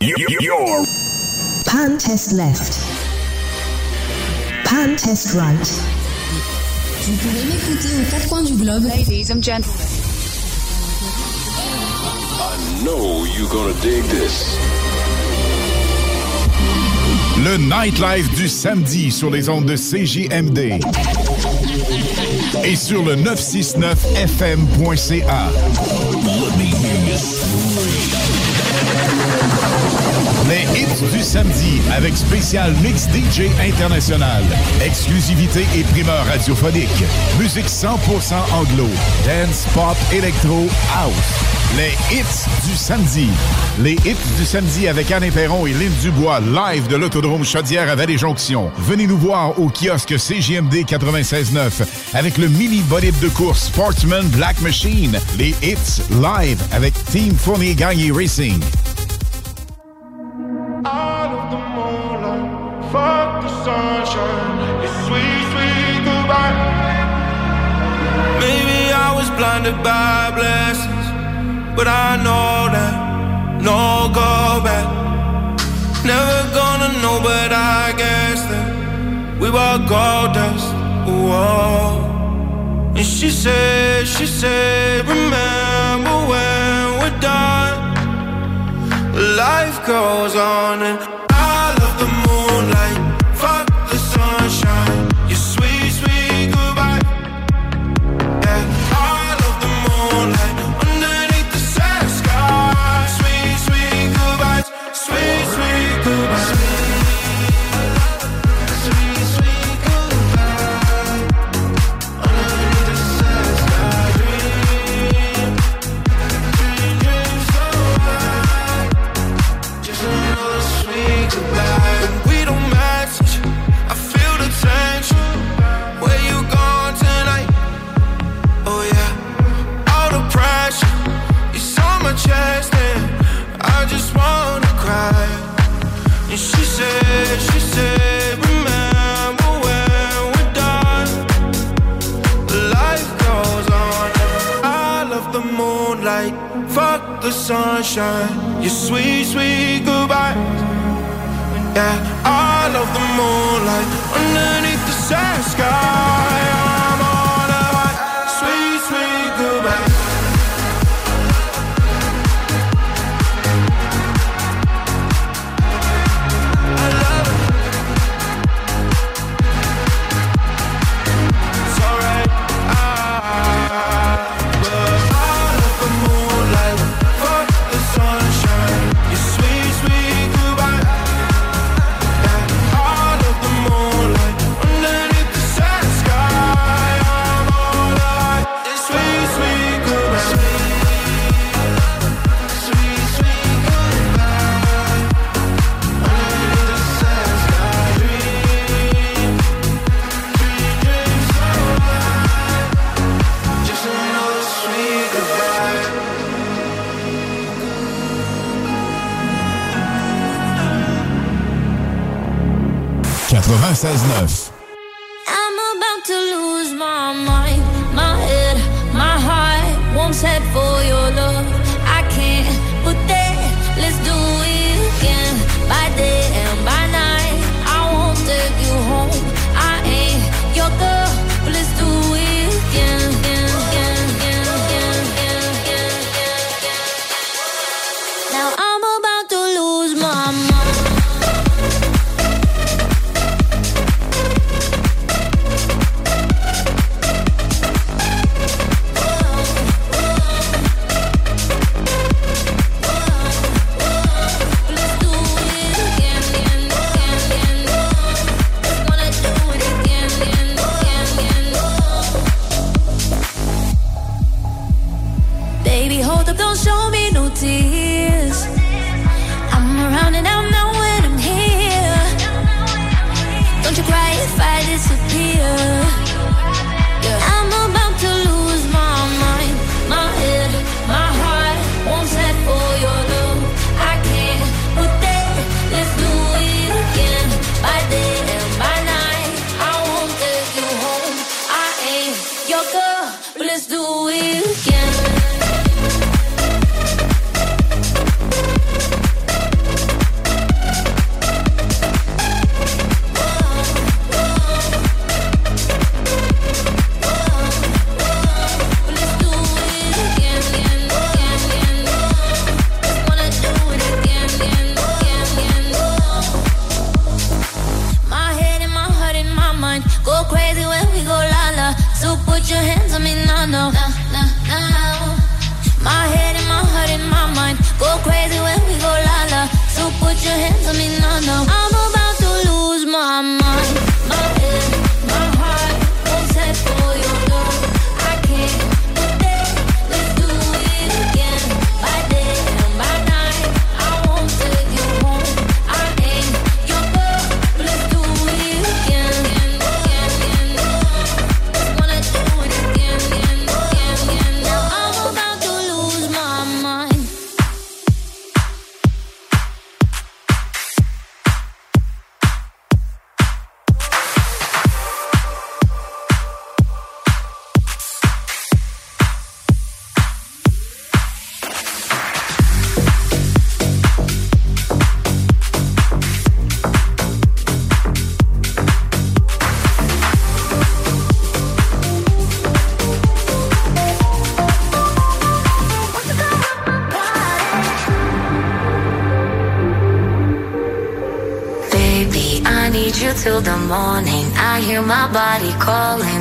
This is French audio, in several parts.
Pan test left. Pan test right. Vous pouvez m'écouter aux quatre coins du globe. Ladies and gentlemen. I know you're gonna dig this. Le nightlife du samedi sur les ondes de CJMD et sur le 969fm.ca. Let me hear you 14 du samedi avec spécial Mix DJ international. Exclusivité et primeur radiophonique. Musique 100% anglo. Dance, pop, électro, house. Les hits du samedi. Les hits du samedi avec Anne Perron et Lynn Dubois, live de l'autodrome Chaudière à Vallée-Jonction. Venez nous voir au kiosque CGMD 96.9 avec le mini bolide de course Sportsman Black Machine. Les hits live avec Team Fournier Gagné Racing. Out of the moonlight, fuck the sunshine. It's sweet, sweet goodbye. Maybe I was blinded by blessings, but I know that no go back. Never gonna know, but I guess that we were gold dust. Whoa. And she said, she said, remember Life goes on and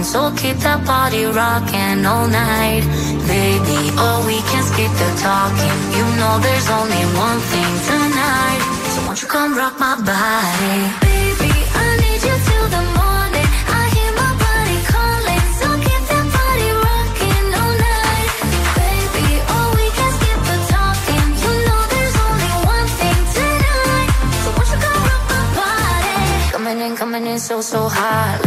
So keep that party rocking all night. Baby, oh, we can skip the talking. You know there's only one thing tonight. So won't you come rock my body? Baby, I need you till the morning. I hear my body calling. So keep the party rocking all night. Baby, oh, we can skip the talking. You know there's only one thing tonight. So won't you come rock my body? Coming in, coming in so, so hot.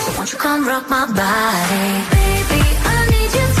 Won't you come rock my body? Baby, I need you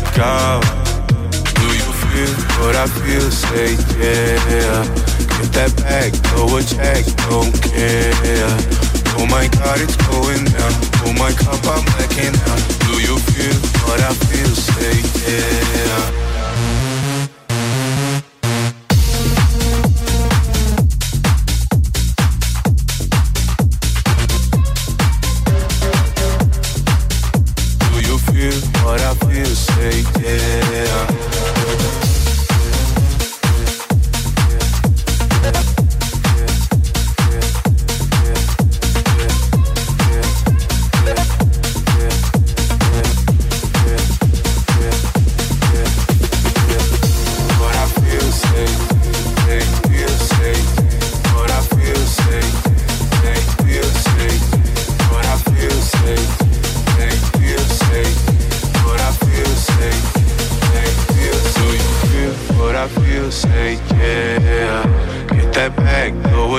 back up. Do you feel what I feel? Say yeah. Get that back, throw a check, don't care. Oh my God, it's going down. Oh my cup, I'm blacking out. Do you feel what I feel? Say yeah.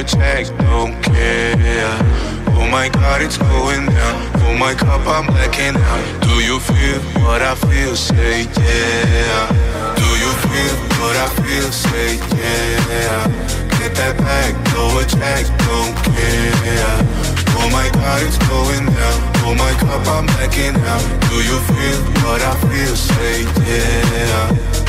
Check, don't care. Oh my God, it's going down. Oh my cup, I'm blacking out. Do you feel what I feel? Say yeah. Do you feel what I feel? Say yeah. Get that back, throw a check, don't care. Oh my God, it's going down. Oh my cup, I'm blacking out. Do you feel what I feel? Say yeah.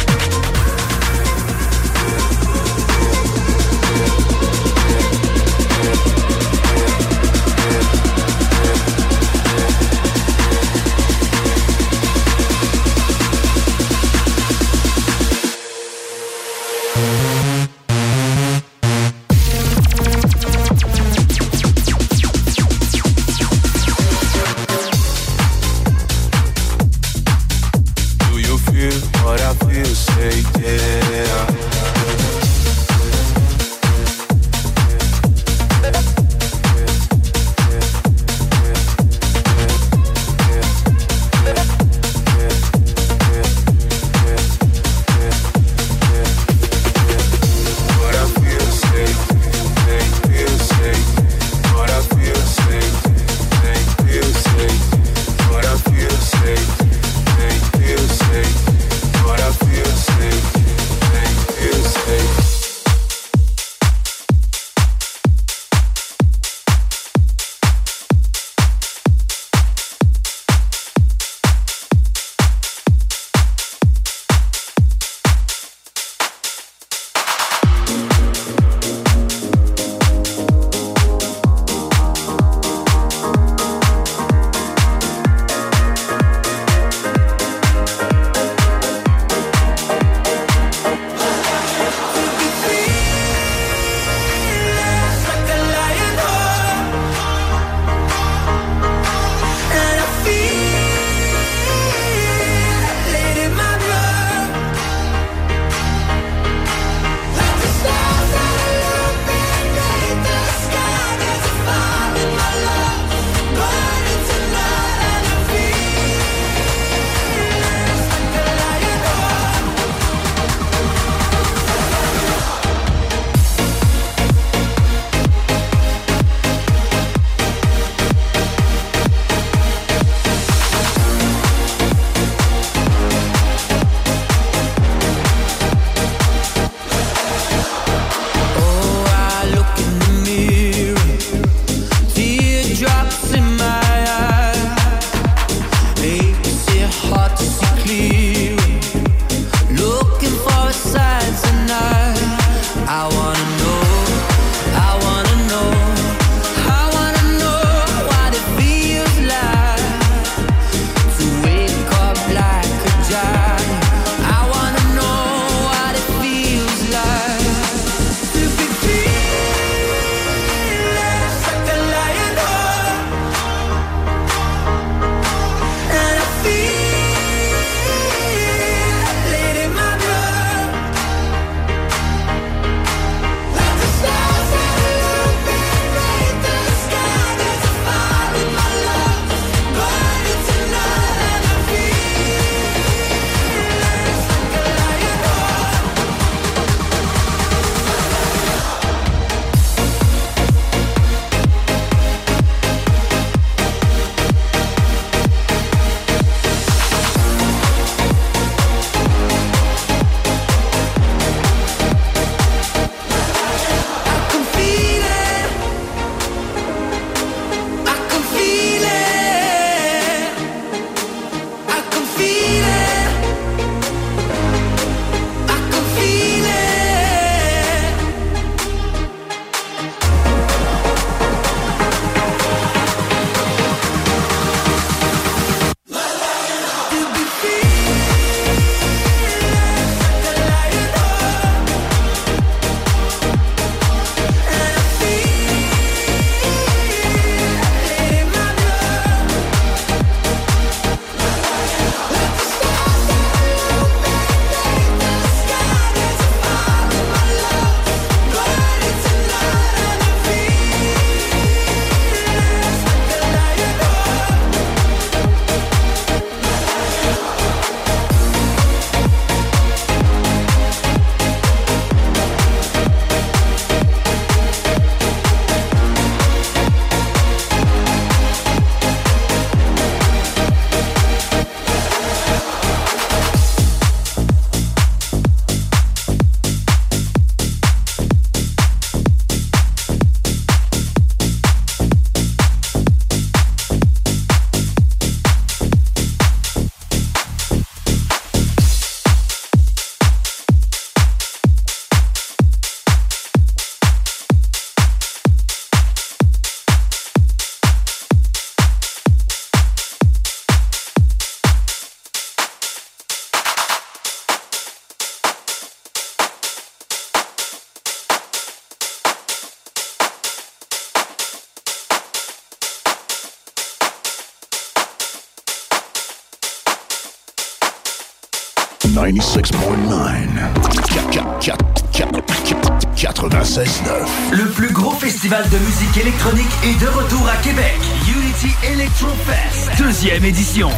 10e édition.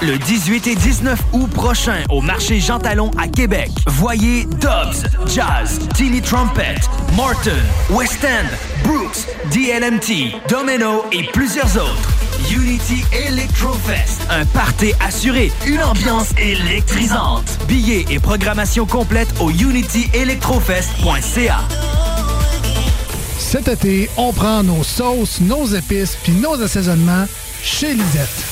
Le 18 et 19 août prochain au marché Jean Talon à Québec. Voyez Dobbs, Jazz, Tilly Trumpet, Morton, West End, Brooks, DLMT, Domino et plusieurs autres. Unity Electrofest, un party assuré, une ambiance électrisante. Billets et programmation complète au unityelectrofest.ca. Cet été, on prend nos sauces, nos épices puis nos assaisonnements chez Lisette.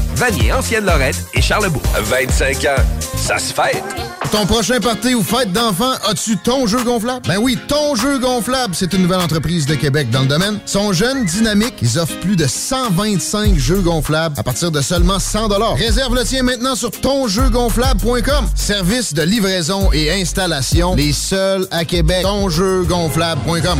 Vanier, Ancienne-Lorette et Charlebourg. 25 ans, ça se fête. Ton prochain party ou fête d'enfant, as-tu ton jeu gonflable? Ben oui, ton jeu gonflable, c'est une nouvelle entreprise de Québec dans le domaine. Ils sont jeunes, dynamiques, ils offrent plus de 125 jeux gonflables à partir de seulement 100 Réserve le tien maintenant sur tonjeugonflable.com. Service de livraison et installation, les seuls à Québec. Tonjeugonflable.com.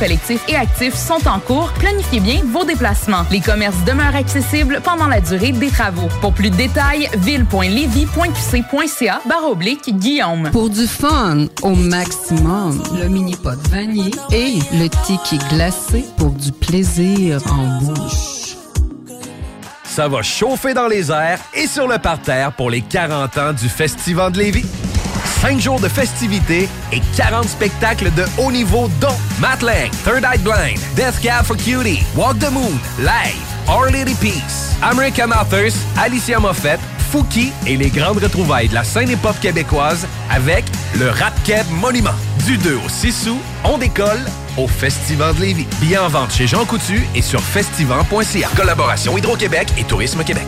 collectif et actif sont en cours. Planifiez bien vos déplacements. Les commerces demeurent accessibles pendant la durée des travaux. Pour plus de détails, ville.levy.qc.ca barre oblique Guillaume. Pour du fun au maximum, le mini pot vanille et le ticket glacé pour du plaisir en bouche. Ça va chauffer dans les airs et sur le parterre pour les 40 ans du Festival de Lévis. 5 jours de festivités et 40 spectacles de haut niveau dont Matt Lang, Third Eye Blind, Death Cab for Cutie, Walk the Moon, Live, Our Lady Peace, American Authors, Alicia Moffett, Fouki et les grandes retrouvailles de la scène hip-hop québécoise avec le Rap Monument. Du 2 au 6 août, on décolle au Festival de Lévis. Billets en vente chez Jean Coutu et sur festival.ca. Collaboration Hydro-Québec et Tourisme Québec.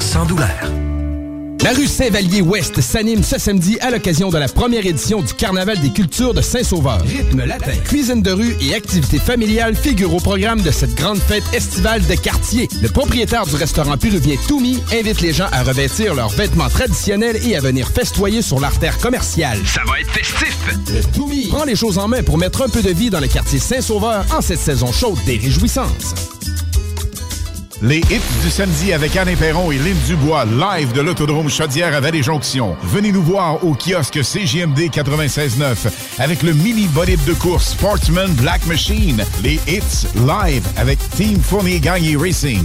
sans douleur. La rue Saint-Vallier-Ouest s'anime ce samedi à l'occasion de la première édition du Carnaval des cultures de Saint-Sauveur. Rythme latin, cuisine de rue et activités familiales figurent au programme de cette grande fête estivale de quartier. Le propriétaire du restaurant péruvien Toumi invite les gens à revêtir leurs vêtements traditionnels et à venir festoyer sur l'artère commerciale. Ça va être festif! Le Toumi prend les choses en main pour mettre un peu de vie dans le quartier Saint-Sauveur en cette saison chaude des réjouissances. Les hits du samedi avec Anne Perron et Lynn Dubois, live de l'Autodrome Chaudière à Vallée-Jonction. Venez nous voir au kiosque CGMD 96.9 avec le mini bolide de course Sportsman Black Machine. Les hits live avec Team Fournier Gagné Racing.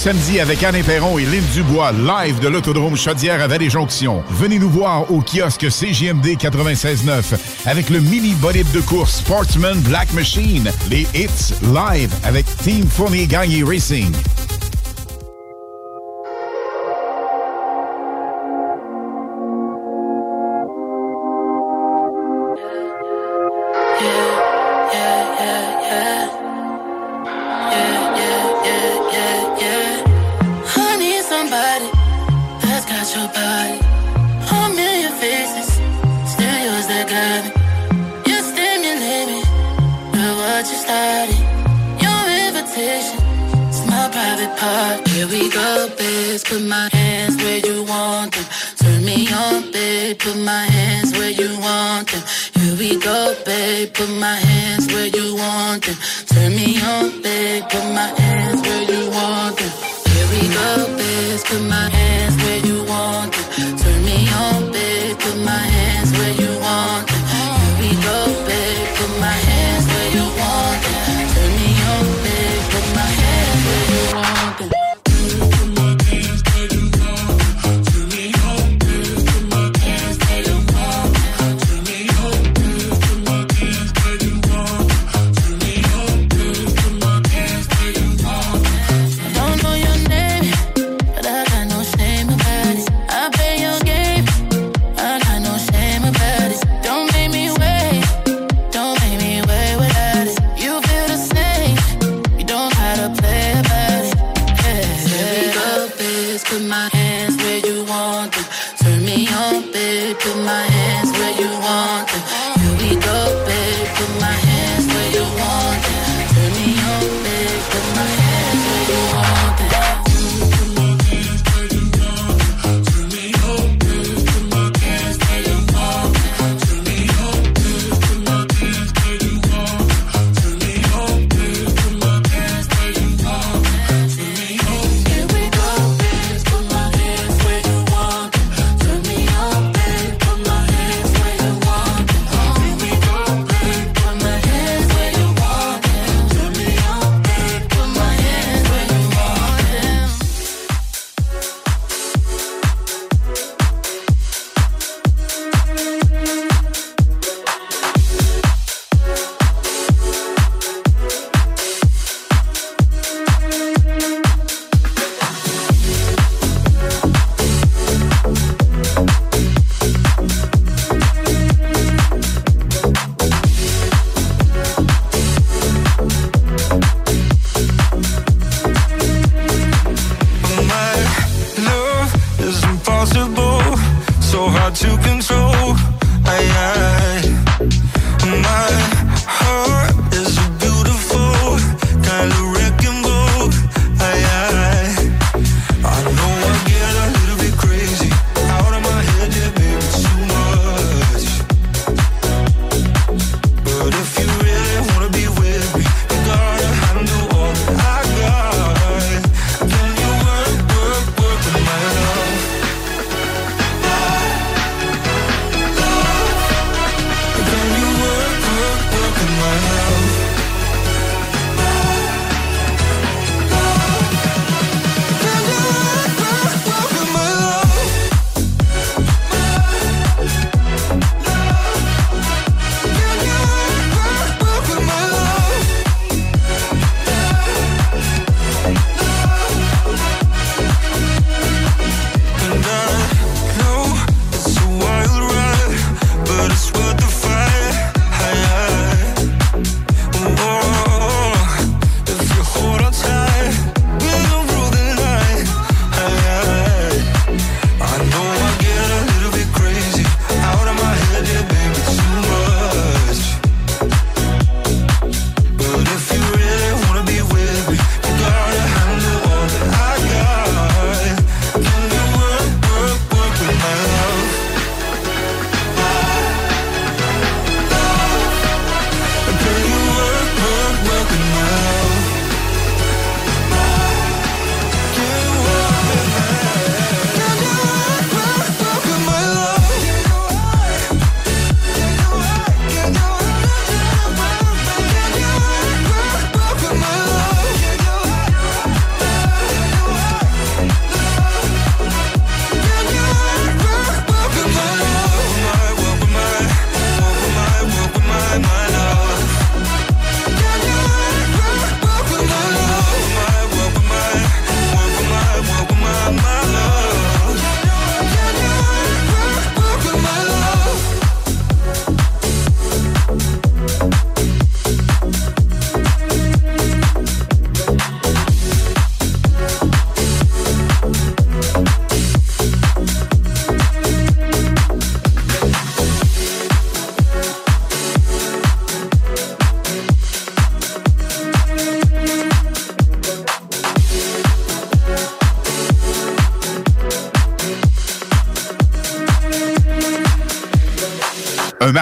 samedi avec Anne Perron et Lynn Dubois, live de l'autodrome Chaudière à Vallée-Jonction. Venez nous voir au kiosque CJMD 96.9 avec le mini bolide de course Sportsman Black Machine, les hits live avec Team Fournier Gagné Racing.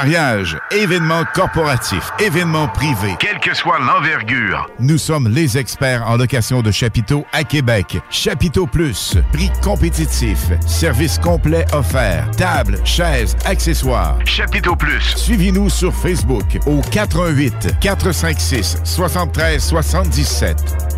Mariage, événement corporatif, événement privé, quelle que soit l'envergure, nous sommes les experts en location de chapiteaux à Québec. Chapiteau Plus, prix compétitif, service complet offert, table, chaises, accessoires. Chapiteau Plus. Suivez-nous sur Facebook au 88 456 73 77.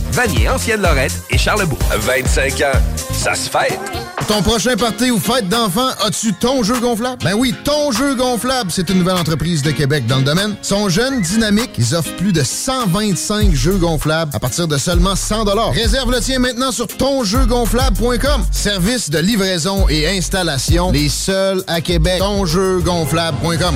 Vanier, Ancienne-Lorette et Charlebourg. 25 ans, ça se fête. Ton prochain party ou fête d'enfant, as-tu ton jeu gonflable? Ben oui, ton jeu gonflable, c'est une nouvelle entreprise de Québec dans le domaine. Ils sont jeunes, dynamiques, ils offrent plus de 125 jeux gonflables à partir de seulement 100 Réserve le tien maintenant sur tonjeugonflable.com. Service de livraison et installation, les seuls à Québec. Tonjeugonflable.com.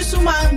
Musulman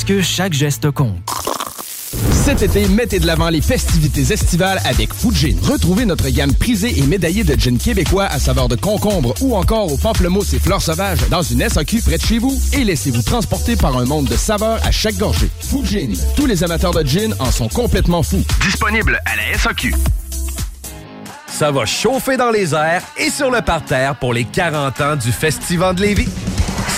que chaque geste compte. Cet été, mettez de l'avant les festivités estivales avec Fujin. Retrouvez notre gamme prisée et médaillée de gin québécois à saveur de concombre ou encore aux pamplemousses et fleurs sauvages dans une SAQ près de chez vous et laissez-vous transporter par un monde de saveurs à chaque gorgée. Fujin. Tous les amateurs de gin en sont complètement fous. Disponible à la SAQ. Ça va chauffer dans les airs et sur le parterre pour les 40 ans du Festival de Lévis.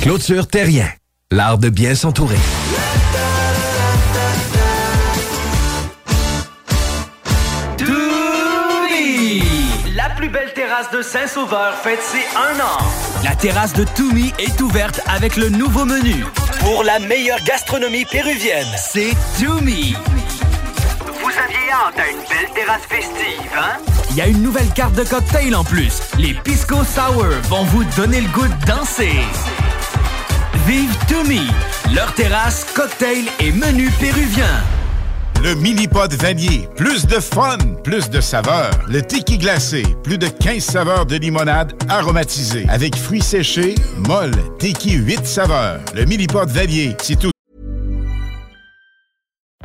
Clôture Terrien. L'art de bien s'entourer. La plus belle terrasse de Saint-Sauveur fête ses un an. La terrasse de Toumi est ouverte avec le nouveau menu. Pour la meilleure gastronomie péruvienne, c'est Toumi. Vous aviez hâte à une belle terrasse festive, hein? Il y a une nouvelle carte de cocktail en plus. Les Pisco Sour vont vous donner le goût de danser. Vive Toumi, leur terrasse, cocktail et menu péruvien. Le mini-pod vanier. Plus de fun, plus de saveurs. Le tiki glacé. Plus de 15 saveurs de limonade aromatisée. Avec fruits séchés, molle, tiki 8 saveurs. Le mini-pod vanier, c'est tout.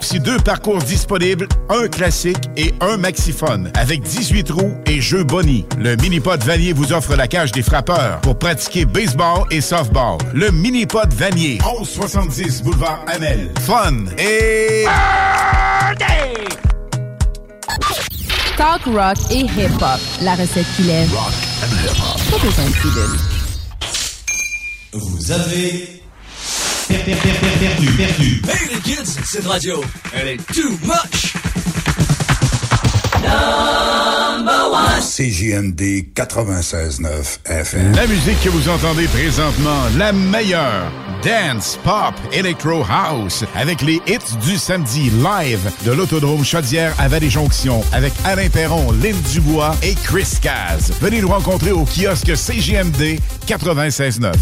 Aussi deux parcours disponibles, un classique et un maxiphone, avec 18 roues et jeux Bonnie. Le Minipod Vanier vous offre la cage des frappeurs pour pratiquer baseball et softball. Le Minipod Vanier, 1170 boulevard Amel. Fun et... Talk rock et hip-hop. La recette qui lève. Pas besoin de pilule. Vous avez per- per- per- per- perdu, perdu. Hey les kids, cette radio, elle est too much. CJMD 96.9 FM. La musique que vous entendez présentement, la meilleure. Dance, pop, electro house, avec les hits du samedi live de l'Autodrome Chaudière à Vallée-Jonction, avec Alain Perron, Lynn Dubois et Chris Caz. Venez nous rencontrer au kiosque CJMD 96.9.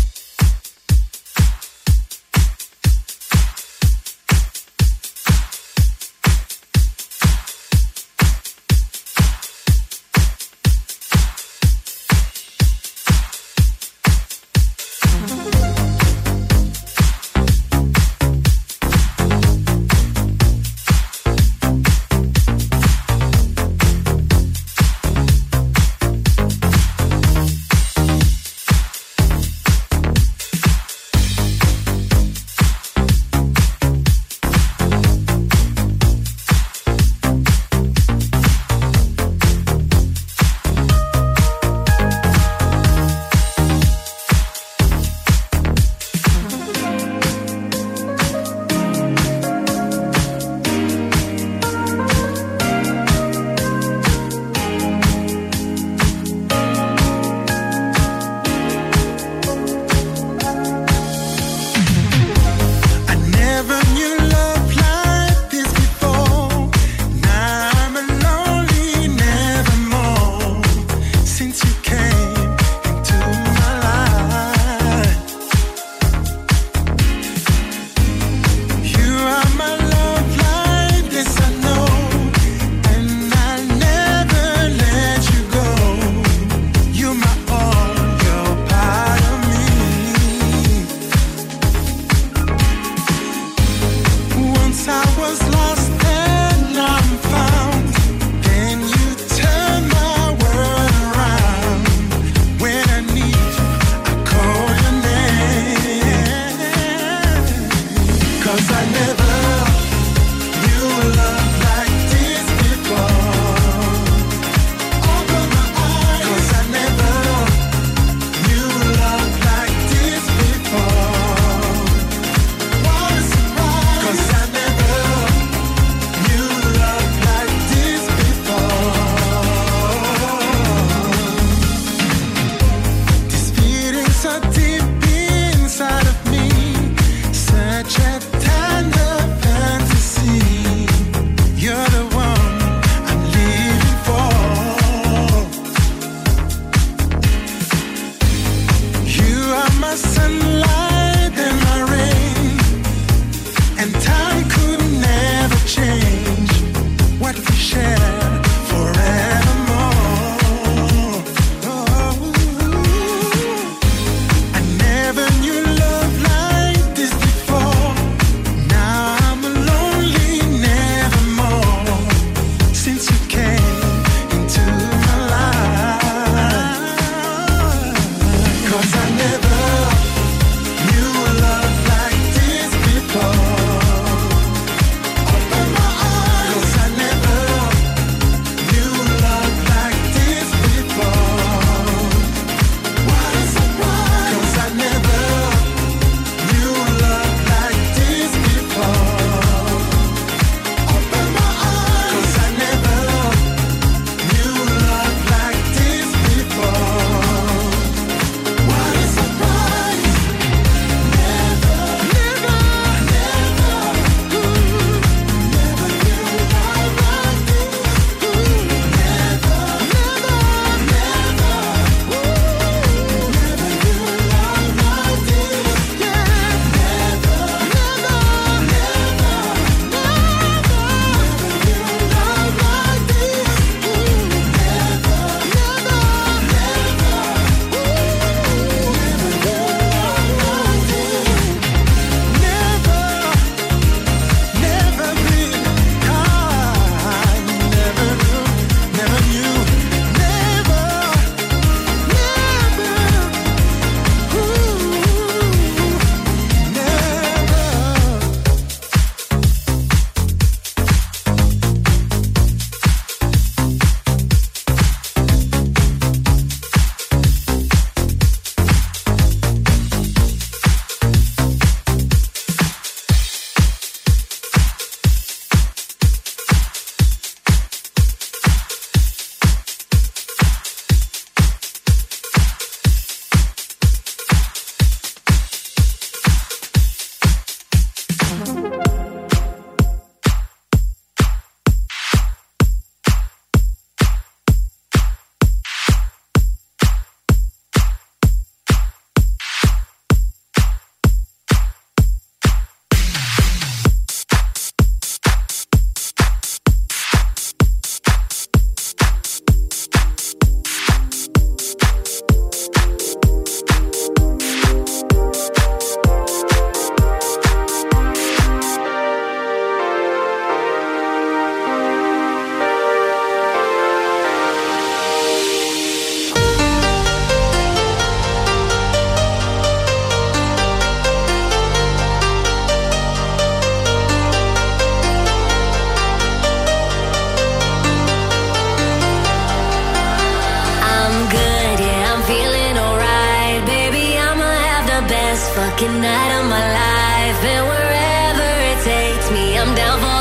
hottest fucking night of my life, and wherever it takes me, I'm down for.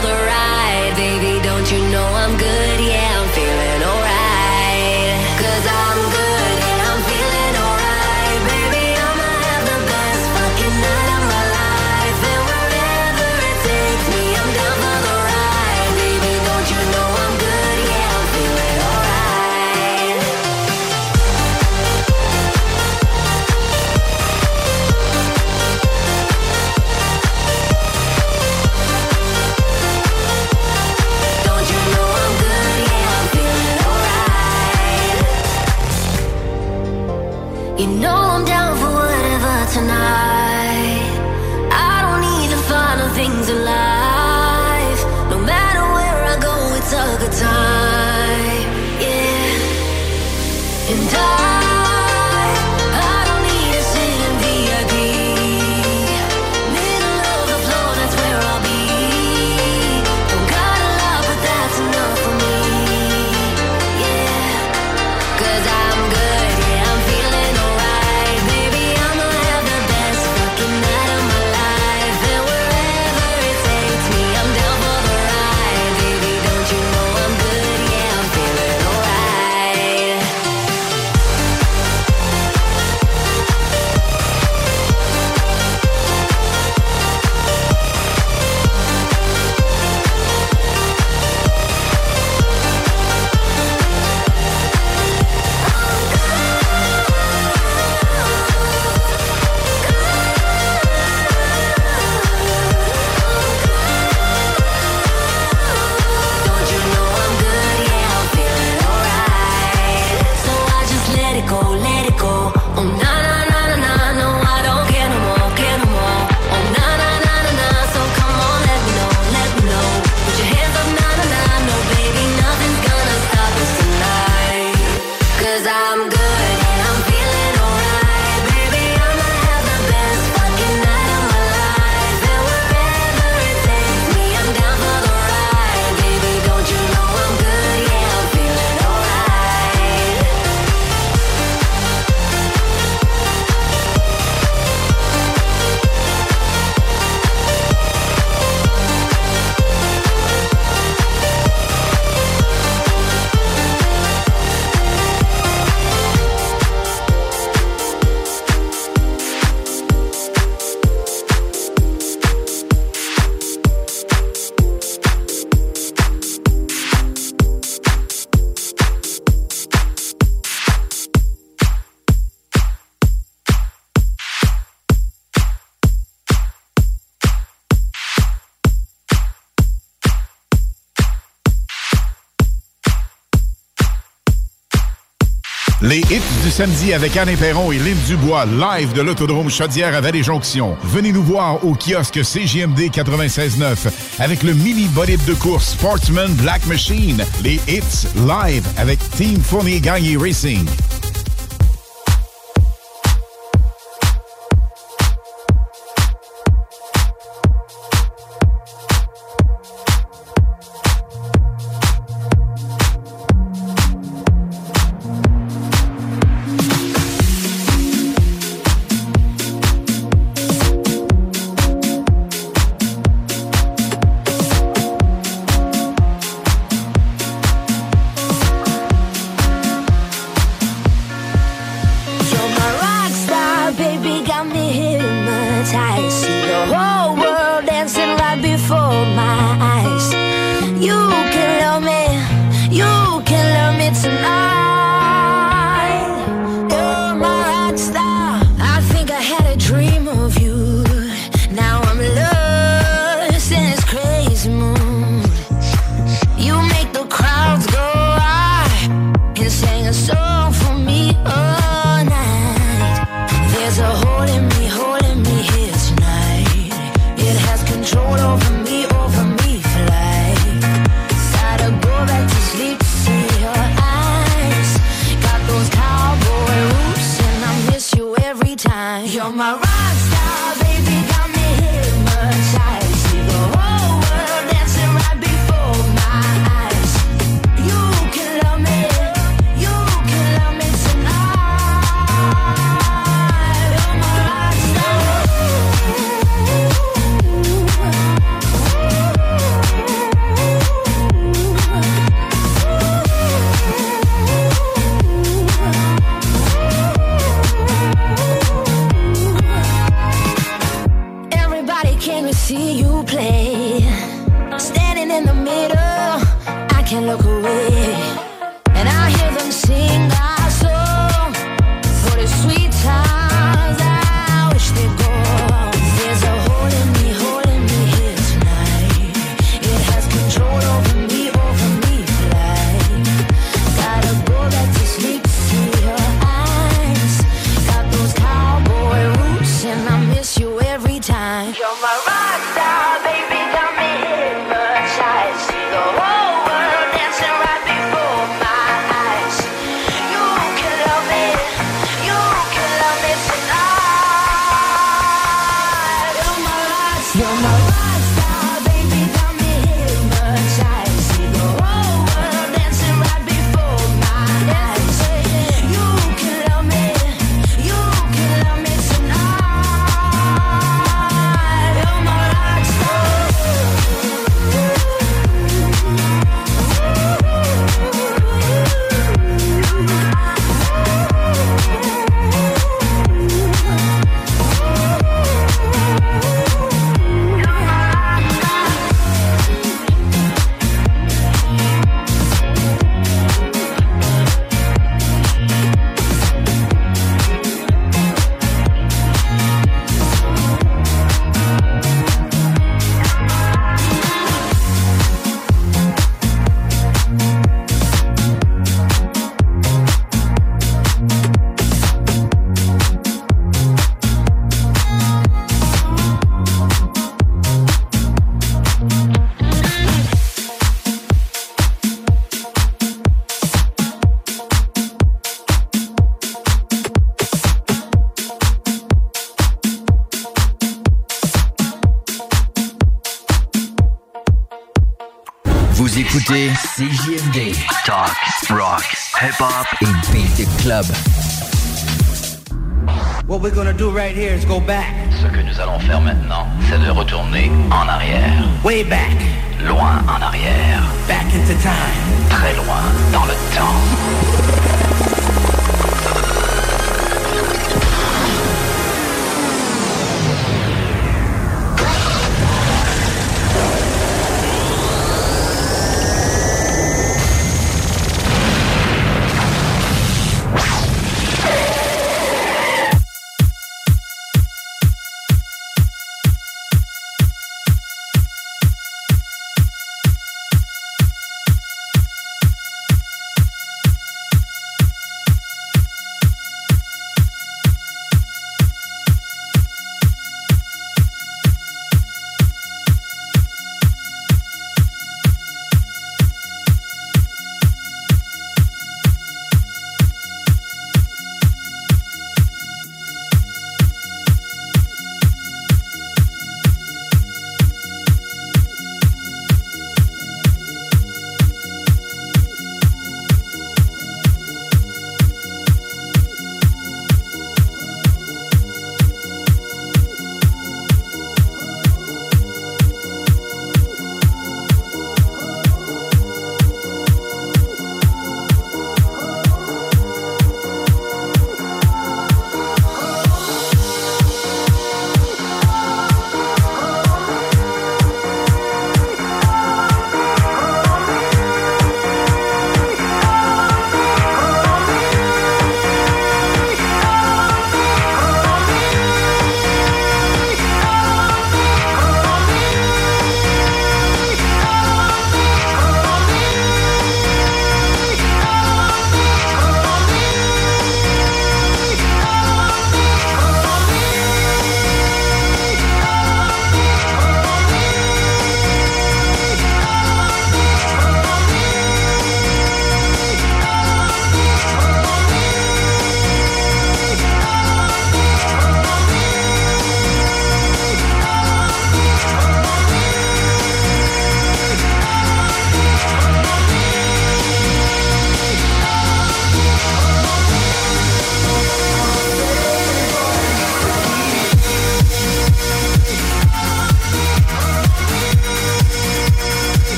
samedi avec Anne Perron et Lynn Dubois, live de l'autodrome Chaudière à Vallée-Jonction. Venez nous voir au kiosque CGMD 96.9 avec le mini bolide de course Sportsman Black Machine, les hits live avec Team Fournier Gagné Racing. What we're gonna do right here is go back. Ce que nous allons faire maintenant, c'est de retourner en arrière. Way back. Loin en arrière. Back into time. Très loin dans le temps.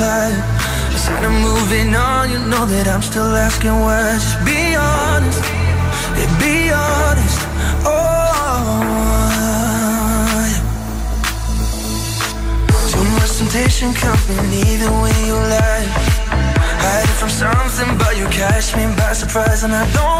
Reply. Instead of moving on, you know that I'm still asking why. Just be honest, yeah, be honest. Oh, yeah. Too much temptation company, even when you lie. Hiding from something, but you catch me by surprise, and I don't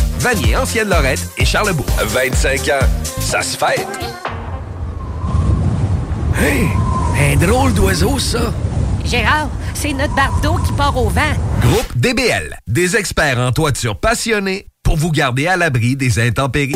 Vanier, Ancienne-Lorette et Charlebourg. 25 ans, ça se fête. Hey, un drôle d'oiseau, ça. Gérard, c'est notre bardeau qui part au vent. Groupe DBL, des experts en toiture passionnés pour vous garder à l'abri des intempéries.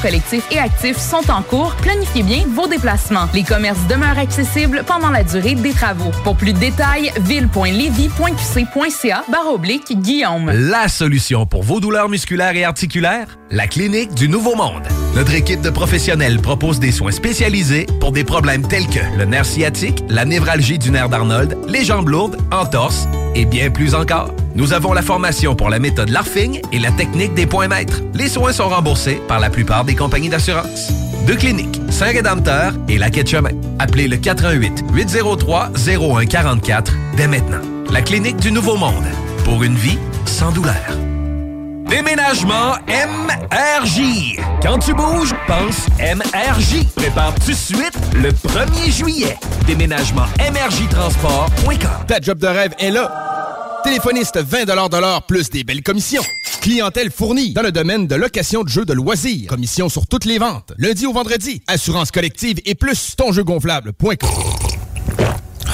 collectif et actif sont en cours. Planifiez bien vos déplacements. Les commerces demeurent accessibles pendant la durée des travaux. Pour plus de détails, ville.levy.qc.ca barre oblique Guillaume. La solution pour vos douleurs musculaires et articulaires? La Clinique du Nouveau Monde. Notre équipe de professionnels propose des soins spécialisés pour des problèmes tels que le nerf sciatique, la névralgie du nerf d'Arnold, les jambes lourdes, entorse et bien plus encore. Nous avons la formation pour la méthode LARFING et la technique des points maîtres. Les soins sont remboursés par la plupart des compagnies d'assurance. Deux cliniques, Saint-Rédempteur et la Quai de Chemin. Appelez le 418 803 0144 dès maintenant. La Clinique du Nouveau Monde. Pour une vie sans douleur. Déménagement MRJ. Quand tu bouges, pense MRJ. Prépare tout de suite le 1er juillet. Déménagement MRJTransport.com. Ta job de rêve est là. Téléphoniste 20 de l'heure plus des belles commissions. Clientèle fournie dans le domaine de location de jeux de loisirs. Commission sur toutes les ventes. Lundi au vendredi. Assurance collective et plus tonjeugonflable.com.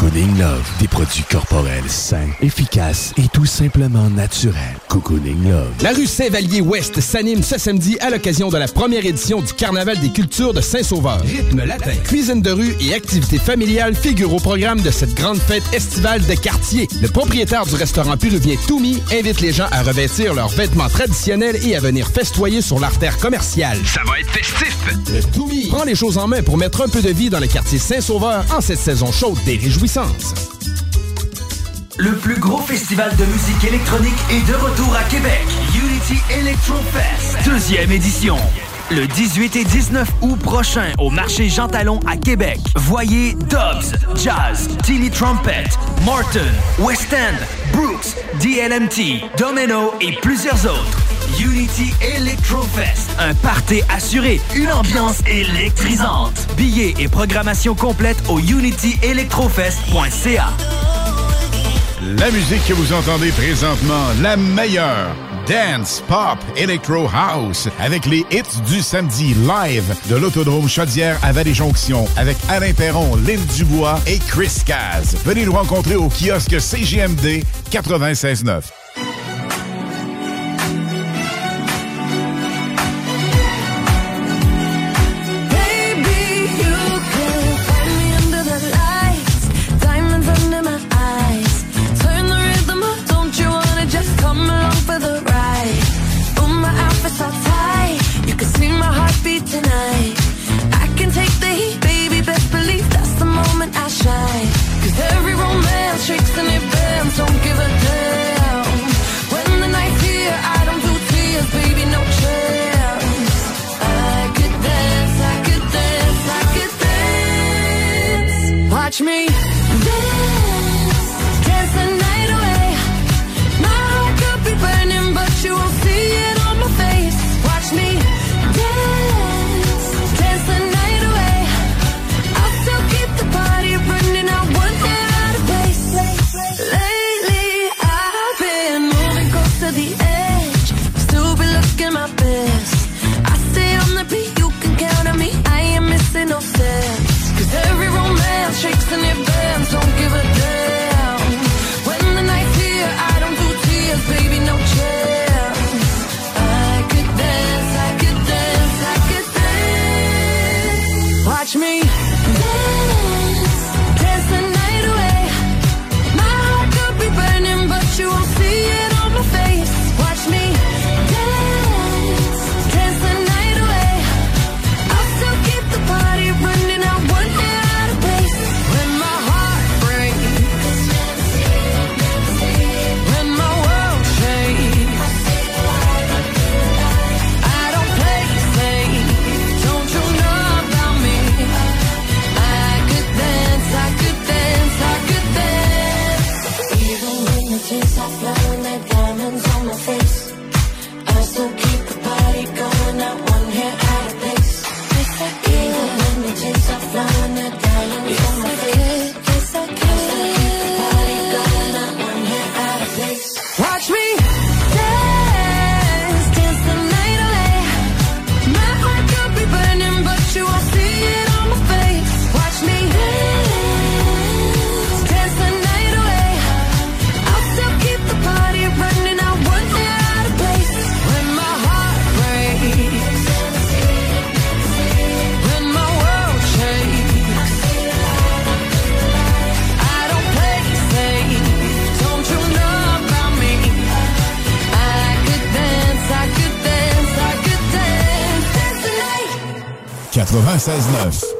Cocooning Love, des produits corporels sains, efficaces et tout simplement naturels. Cocooning Love. La rue Saint-Vallier-Ouest s'anime ce samedi à l'occasion de la première édition du Carnaval des cultures de Saint-Sauveur. Rythme latin, cuisine de rue et activités familiales figurent au programme de cette grande fête estivale de quartier. Le propriétaire du restaurant péruvien Toumi invite les gens à revêtir leurs vêtements traditionnels et à venir festoyer sur l'artère commerciale. Ça va être festif! Le Toumi prend les choses en main pour mettre un peu de vie dans le quartier Saint-Sauveur en cette saison chaude des réjouissances. Le plus gros festival de musique électronique est de retour à Québec. Unity Electro Fest, deuxième édition. Le 18 et 19 août prochain au marché Jean Talon à Québec. Voyez Dobbs, Jazz, Tilly Trumpet, Morton, West End, Brooks, DLMT, Domino et plusieurs autres. Unity Electro Fest, un party assuré, une ambiance électrisante. Billets et programmation complète au unityelectrofest.ca. La musique que vous entendez présentement, la meilleure. Dance, pop, electro house, avec les hits du samedi live de l'Autodrome Chaudière à Vallée-Jonction, avec Alain Perron, Lynn Dubois et Chris Caz. Venez nous rencontrer au kiosque CGMD 96.9. 96.9.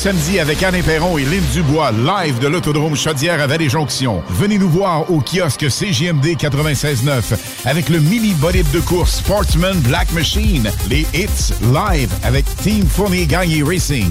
samedi avec Alain Perron et Lynn Dubois, live de l'autodrome Chaudière à Vallée-Jonction. Venez nous voir au kiosque CJMD 96.9 avec le mini bolide de course Sportsman Black Machine, les hits live avec Team Fournier Gagné Racing.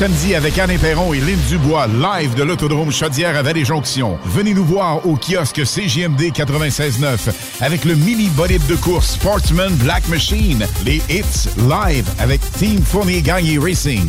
samedi avec Anne Perron et Lynn Dubois, live de l'autodrome Chaudière à Vallée-Jonction. Venez nous voir au kiosque CJMD 96.9 avec le mini bolide de course Sportsman Black Machine, les hits live avec Team Fournier Gagné Racing.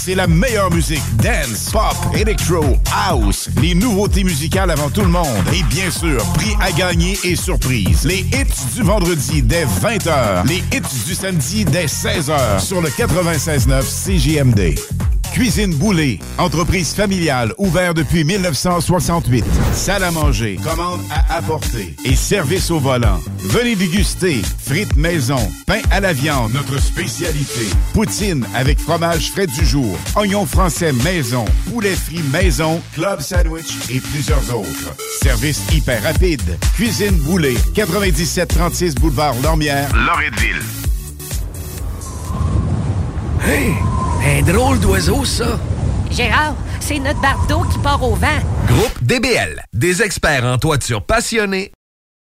c'est la meilleure musique. Dance, pop, electro, house. Les nouveautés musicales avant tout le monde. Et bien sûr, prix à gagner et surprise. Les hits du vendredi dès 20h. Les hits du samedi dès 16h sur le 96.9 CJMD. Cuisine Boulée, entreprise familiale ouverte depuis 1968. Salle à manger, commande à apporter et service au volant. Venez déguster frites maison, pain à la viande, notre spécialité. Poutine avec fromage frais du jour, oignons français maison, poulet frit maison, club sandwich et plusieurs autres. Service hyper rapide. Cuisine Boulée, 9736 boulevard Lormière, Loretteville. Hey! Un drôle d'oiseau, ça! Gérard, c'est notre bardeau qui part au vent. Groupe DBL, des experts en toiture passionnés